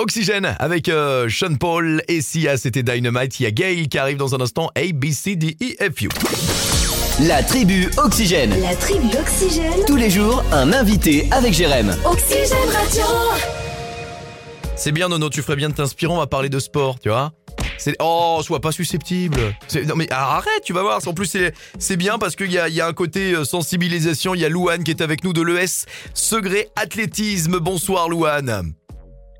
Oxygène avec euh, Sean Paul et Sia, c'était Dynamite. Il y a Gail qui arrive dans un instant. A, B, C, D, E, F, U. La tribu Oxygène. La tribu Oxygène. Tous les jours, un invité avec Jérém. Oxygène Radio. C'est bien, Nono, tu ferais bien de t'inspirer. On va parler de sport, tu vois. C'est oh, sois pas susceptible. C'est- Non mais arrête, tu vas voir. En plus c'est c'est bien parce qu'il y a, il y a un côté euh, sensibilisation. Il y a Louane qui est avec nous de l'ES Segré Athlétisme. Bonsoir Louane.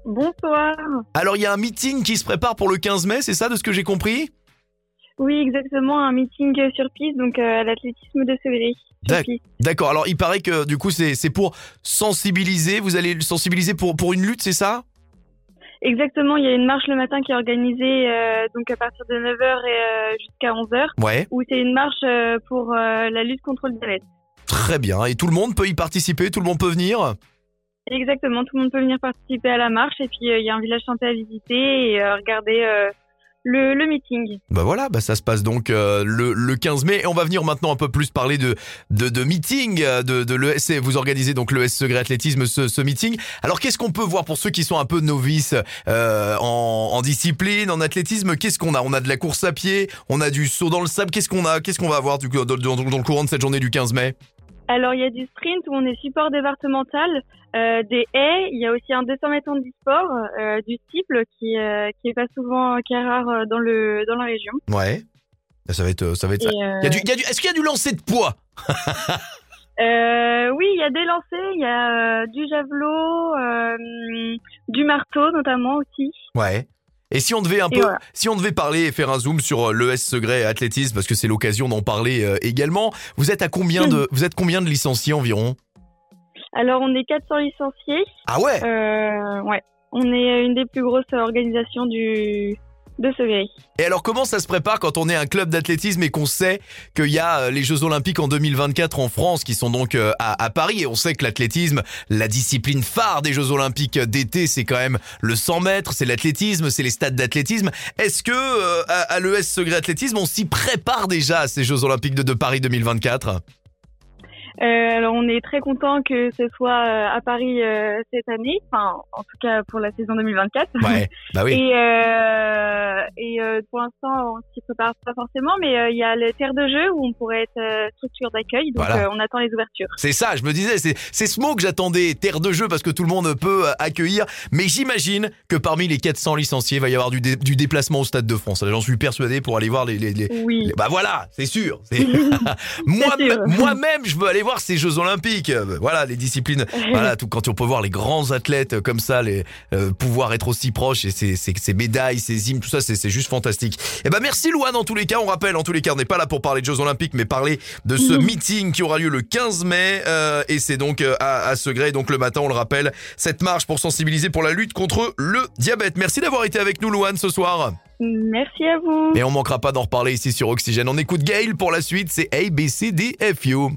Bonsoir. Alors il y a un meeting qui se prépare pour le 15 mai, c'est ça de ce que j'ai compris? Oui, exactement, un meeting euh, sur piste, donc euh, à l'athlétisme de Sévry. D'accord. Alors il paraît que du coup c'est pour sensibiliser. Vous allez le sensibiliser pour pour une lutte, c'est ça? Exactement, il y a une marche le matin qui est organisée euh, donc à partir de 9h et euh, jusqu'à 11h, Ouais. où c'est une marche pour la lutte contre le diabète. Très bien. Et tout le monde peut y participer. Tout le monde peut venir? Exactement, tout le monde peut venir participer à la marche et puis euh, il y a un village santé à visiter et euh, regarder euh, le, meeting. Bah voilà, bah ça se passe donc le, le 15 mai et on va venir maintenant un peu plus parler de de, meeting de, de l'ES. Vous organisez donc l'ES Secret Athlétisme ce, ce meeting. Alors qu'est-ce qu'on peut voir pour ceux qui sont un peu novices en, discipline, en athlétisme? Qu'est-ce qu'on a? On a de la course à pied, on a du saut dans le sable. Qu'est-ce qu'on a? Qu'est-ce qu'on va avoir du dans, dans- dans le courant de cette journée du 15 mai? Alors il y a du sprint où on est support départemental, euh, des haies, il y a aussi un 200 mètres de sport, euh, du steeple qui, euh, qui est pas souvent, qui est rare euh, dans le dans la région. Ouais. Bah, Ça va être ça va être ça. Et, Il y a du, il y a du- Est-ce qu'il y a du lancer de poids? Oui, il y a des lancers, il y a du javelot, du marteau notamment aussi. Ouais. Et si on devait un Et peu, voilà. si on devait parler et faire un zoom sur euh, l'ES Segré Athlétisme, parce que c'est l'occasion d'en parler euh, également, vous êtes à combien de, vous êtes combien de licenciés environ? Alors on est 400 licenciés. Ah ouais? Euh, ouais, on est une des plus grosses organisations du Et alors comment ça se prépare quand on est un club d'athlétisme et qu'on sait qu'il y a euh, les Jeux Olympiques en 2024 en France qui sont donc euh, à, Paris? Et on sait que l'athlétisme, la discipline phare des Jeux Olympiques d'été, c'est quand même le 100 mètres, c'est l'athlétisme, c'est les stades d'athlétisme. Est-ce que euh, à, à l'ES Segré Athlétisme, on s'y prépare déjà à ces Jeux Olympiques de, Paris 2024 Euh, alors on est très content que ce soit euh, à Paris euh, cette année, enfin en tout cas pour la saison 2024. Ouais, bah oui. Et, euh, et euh, pour l'instant, on s'y prépare pas forcément, mais euh, il y a le terre de jeu où on pourrait être euh, structure d'accueil, donc Voilà. euh, on attend les ouvertures. C'est ça, je me disais, c'est ce mot que j'attendais, terre de jeu, parce que tout le monde peut accueillir. Mais j'imagine que parmi les 400 licenciés, il va y avoir du, dé- du déplacement au Stade de France. J'en suis persuadé pour aller voir les... les, les- Oui. les- bah voilà, c'est sûr. Moi-. Moi-même, je veux aller voir ces Jeux Olympiques. Voilà, les disciplines. Voilà, tout, quand on peut voir les grands athlètes comme ça, les euh, pouvoir être aussi proches et ces, ces, ces médailles, ces hymnes, tout ça, c'est juste fantastique. Et ben merci Louane en tous les cas. On rappelle, en tous les cas, on n'est pas là pour parler de Jeux Olympiques, mais parler de ce meeting qui aura lieu le 15 mai euh, et c'est donc euh, à, à Segré. Donc le matin, on le rappelle, cette marche pour sensibiliser pour la lutte contre le diabète. Merci d'avoir été avec nous, Louane, ce soir. Merci à vous. Et on manquera pas d'en reparler ici sur Oxygène. On écoute Gail pour la suite. C'est A B C D F U.